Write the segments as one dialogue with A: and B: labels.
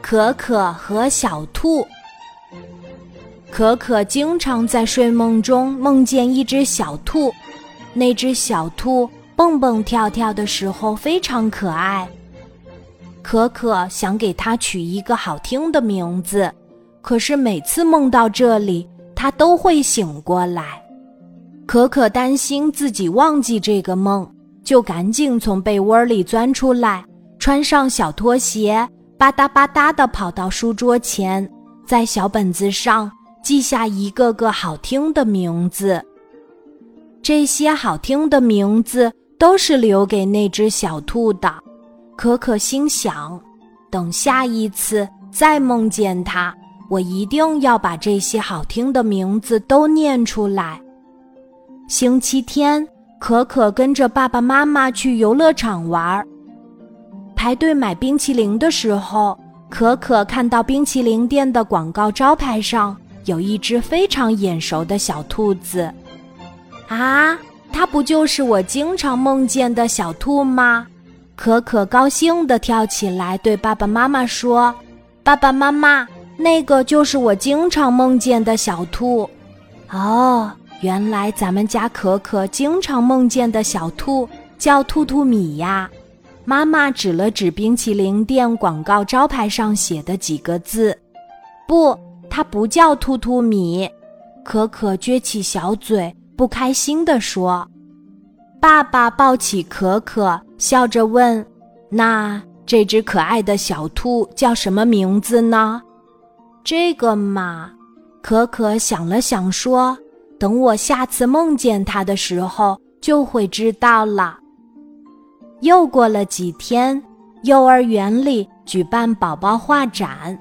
A: 可可和小兔。可可经常在睡梦中梦见一只小兔，那只小兔蹦蹦跳跳的时候非常可爱。可可想给它取一个好听的名字，可是每次梦到这里，它都会醒过来。可可担心自己忘记这个梦，就赶紧从被窝里钻出来，穿上小拖鞋，吧嗒吧嗒地跑到书桌前，在小本子上记下一个个好听的名字。这些好听的名字都是留给那只小兔的。可可心想：“等下一次再梦见它，我一定要把这些好听的名字都念出来。”星期天，可可跟着爸爸妈妈去游乐场玩儿。排队买冰淇淋的时候，可可看到冰淇淋店的广告招牌上有一只非常眼熟的小兔子。啊，它不就是我经常梦见的小兔吗？可可高兴地跳起来，对爸爸妈妈说：“爸爸妈妈，那个就是我经常梦见的小兔。”哦，原来咱们家可可经常梦见的小兔叫兔兔米呀！妈妈指了指冰淇淋店广告招牌上写的几个字：“不，它不叫兔兔米。”可可撅起小嘴，不开心地说。爸爸抱起可可，笑着问：“那这只可爱的小兔叫什么名字呢？”这个嘛，可可想了想说：“等我下次梦见它的时候，就会知道了。”又过了几天，幼儿园里举办宝宝画展，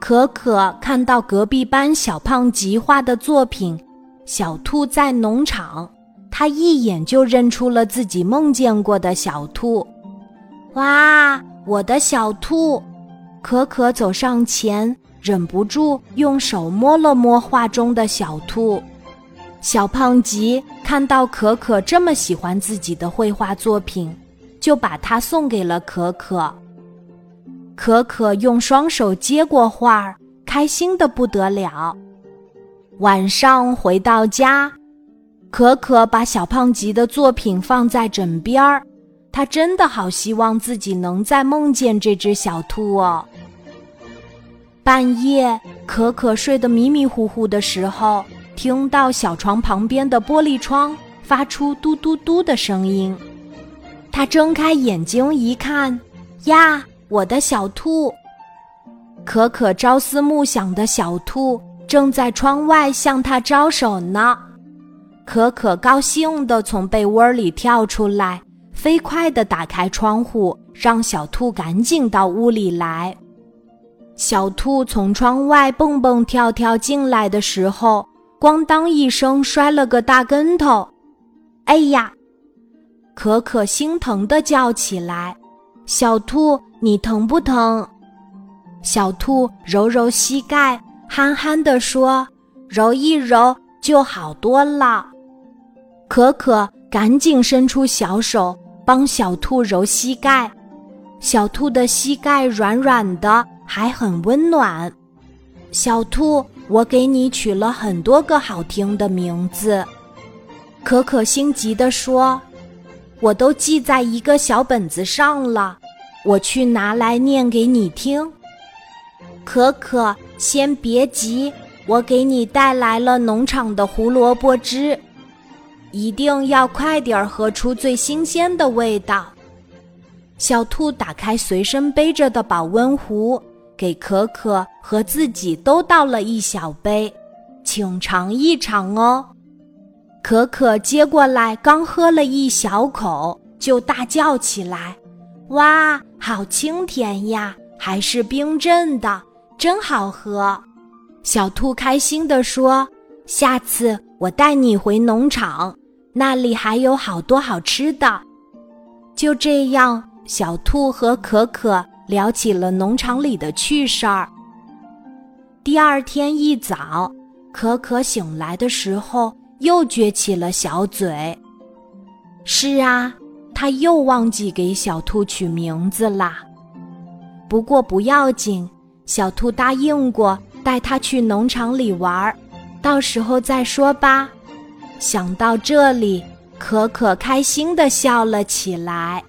A: 可可看到隔壁班小胖吉画的作品《小兔在农场》。他一眼就认出了自己梦见过的小兔，哇，我的小兔！可可走上前，忍不住用手摸了摸画中的小兔。小胖吉看到可可这么喜欢自己的绘画作品，就把它送给了可可。可可用双手接过画，开心的不得了。晚上回到家。可可把小胖吉的作品放在枕边儿，他真的好希望自己能再梦见这只小兔哦。半夜，可可睡得迷迷糊糊的时候，听到小床旁边的玻璃窗发出嘟嘟嘟的声音。他睁开眼睛一看，呀，我的小兔！可可朝思暮想的小兔正在窗外向他招手呢。可可高兴地从被窝里跳出来，飞快地打开窗户，让小兔赶紧到屋里来。小兔从窗外蹦蹦跳跳进来的时候，咣当一声摔了个大跟头。哎呀！可可心疼地叫起来：“小兔，你疼不疼？”小兔揉揉膝盖，憨憨地说：“揉一揉就好多了。”可可赶紧伸出小手帮小兔揉膝盖，小兔的膝盖软软的，还很温暖。小兔，我给你取了很多个好听的名字。可可心急地说：“我都记在一个小本子上了，我去拿来念给你听。”可可，先别急，我给你带来了农场的胡萝卜汁。一定要快点儿喝出最新鲜的味道。小兔打开随身背着的保温壶，给可可和自己都倒了一小杯，请尝一尝哦。可可接过来，刚喝了一小口，就大叫起来：“哇，好清甜呀！还是冰镇的，真好喝！”小兔开心地说：“下次我带你回农场。”那里还有好多好吃的。就这样，小兔和可可聊起了农场里的趣事儿。第二天一早，可可醒来的时候又撅起了小嘴。是啊，他又忘记给小兔取名字啦。不过不要紧，小兔答应过带他去农场里玩儿，到时候再说吧。想到这里，可可开心的笑了起来。